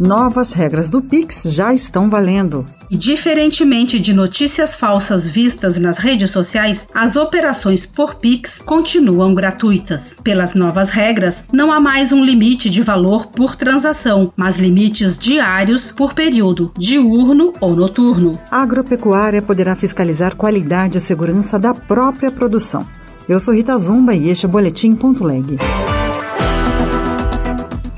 Novas regras do Pix já estão valendo. E diferentemente de notícias falsas vistas nas redes sociais, as operações por Pix continuam gratuitas. Pelas novas regras, não há mais um limite de valor por transação, mas limites diários por período, diurno ou noturno. A agropecuária poderá fiscalizar qualidade e segurança da própria produção. Eu sou Rita Zumba e este é o Boletim.leg.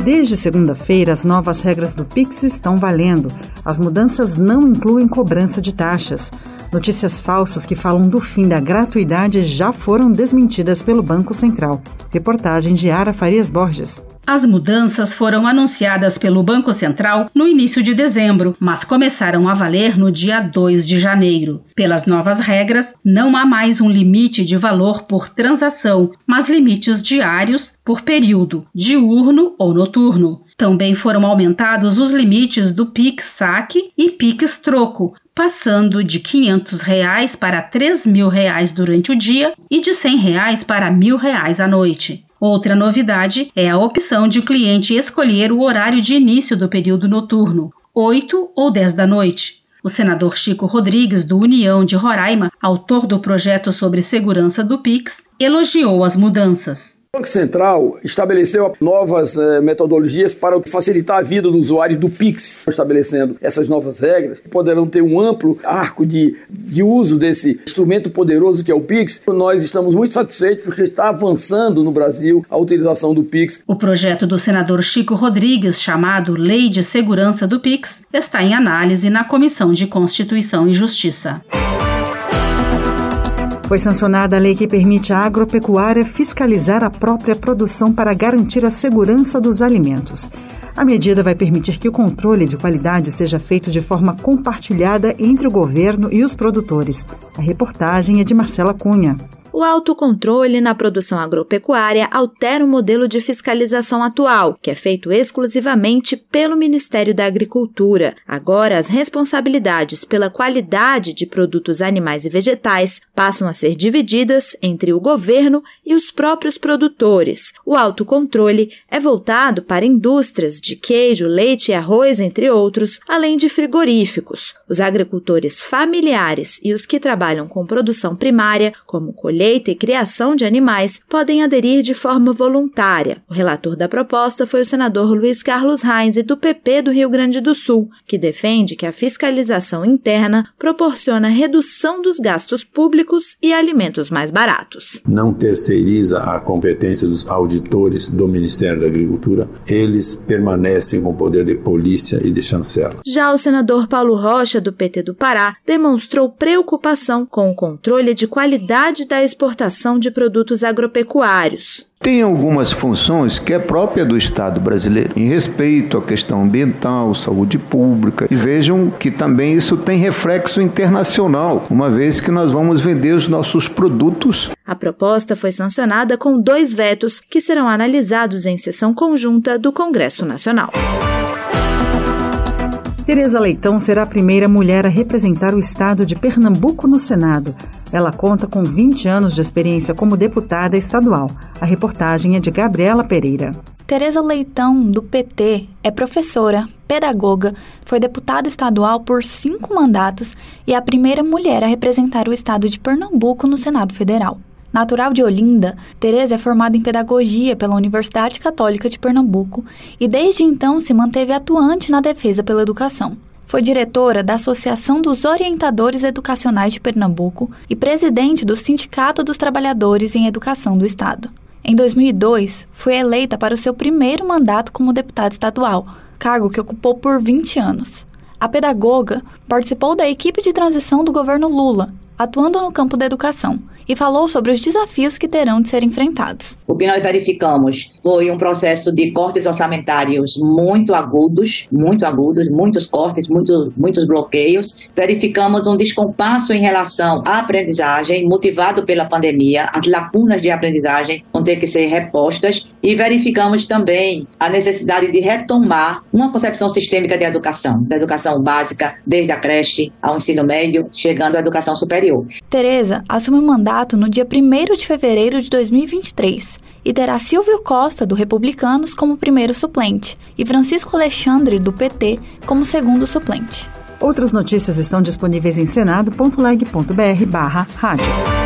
Desde segunda-feira, as novas regras do Pix estão valendo. As mudanças não incluem cobrança de taxas. Notícias falsas que falam do fim da gratuidade já foram desmentidas pelo Banco Central. Reportagem de Ara Farias Borges. As mudanças foram anunciadas pelo Banco Central no início de dezembro, mas começaram a valer no dia 2 de janeiro. Pelas novas regras, não há mais um limite de valor por transação, mas limites diários por período, diurno ou noturno. Também foram aumentados os limites do Pix Saque e Pix Troco, passando de 500 reais para 3 mil reais durante o dia e de 100 reais para 1.000 reais à noite. Outra novidade é a opção de o cliente escolher o horário de início do período noturno, 8 ou 10 da noite. O senador Chico Rodrigues, do União de Roraima, autor do projeto sobre segurança do PIX, elogiou as mudanças. O Banco Central estabeleceu novas eh, metodologias para facilitar a vida do usuário do Pix, estabelecendo essas novas regras, poderão ter um amplo arco de, de uso desse instrumento poderoso que é o Pix. Nós estamos muito satisfeitos porque está avançando no Brasil a utilização do Pix. O projeto do senador Chico Rodrigues, chamado Lei de Segurança do Pix, está em análise na Comissão de Constituição e Justiça. Foi sancionada a lei que permite à agropecuária fiscalizar a própria produção para garantir a segurança dos alimentos. A medida vai permitir que o controle de qualidade seja feito de forma compartilhada entre o governo e os produtores. A reportagem é de Marcela Cunha. O autocontrole na produção agropecuária altera o modelo de fiscalização atual, que é feito exclusivamente pelo Ministério da Agricultura. Agora, as responsabilidades pela qualidade de produtos animais e vegetais passam a ser divididas entre o governo e os próprios produtores. O autocontrole é voltado para indústrias de queijo, leite e arroz, entre outros, além de frigoríficos. Os agricultores familiares e os que trabalham com produção primária, como colheita, colheita e criação de animais podem aderir de forma voluntária. O relator da proposta foi o senador Luiz Carlos Reins, do PP do Rio Grande do Sul, que defende que a fiscalização interna proporciona redução dos gastos públicos e alimentos mais baratos. Não terceiriza a competência dos auditores do Ministério da Agricultura, eles permanecem com o poder de polícia e de chancela. Já o senador Paulo Rocha, do PT do Pará, demonstrou preocupação com o controle de qualidade da exportação de produtos agropecuários. Tem algumas funções que é própria do Estado brasileiro, em respeito à questão ambiental, saúde pública. E vejam que também isso tem reflexo internacional, uma vez que nós vamos vender os nossos produtos. A proposta foi sancionada com dois vetos que serão analisados em sessão conjunta do Congresso Nacional. Tereza Leitão será a primeira mulher a representar o estado de Pernambuco no Senado. Ela conta com 20 anos de experiência como deputada estadual. A reportagem é de Gabriela Pereira. Tereza Leitão, do PT, é professora, pedagoga, foi deputada estadual por cinco mandatos e é a primeira mulher a representar o estado de Pernambuco no Senado Federal. Natural de Olinda, Tereza é formada em pedagogia pela Universidade Católica de Pernambuco e desde então se manteve atuante na defesa pela educação. Foi diretora da Associação dos Orientadores Educacionais de Pernambuco e presidente do Sindicato dos Trabalhadores em Educação do Estado. Em 2002, foi eleita para o seu primeiro mandato como deputada estadual, cargo que ocupou por 20 anos. A pedagoga participou da equipe de transição do governo Lula, atuando no campo da educação, e falou sobre os desafios que terão de ser enfrentados. O que nós verificamos foi um processo de cortes orçamentários muito agudos, muito agudos, muitos cortes, muito, muitos bloqueios. Verificamos um descompasso em relação à aprendizagem, motivado pela pandemia, as lacunas de aprendizagem vão ter que ser repostas e verificamos também a necessidade de retomar uma concepção sistêmica de educação, da educação básica, desde a creche ao ensino médio, chegando à educação superior. Tereza assume o mandato no dia 1 de fevereiro de 2023 e terá Silvio Costa, do Republicanos, como primeiro suplente e Francisco Alexandre, do PT, como segundo suplente. Outras notícias estão disponíveis em senado.leg.br barra rádio.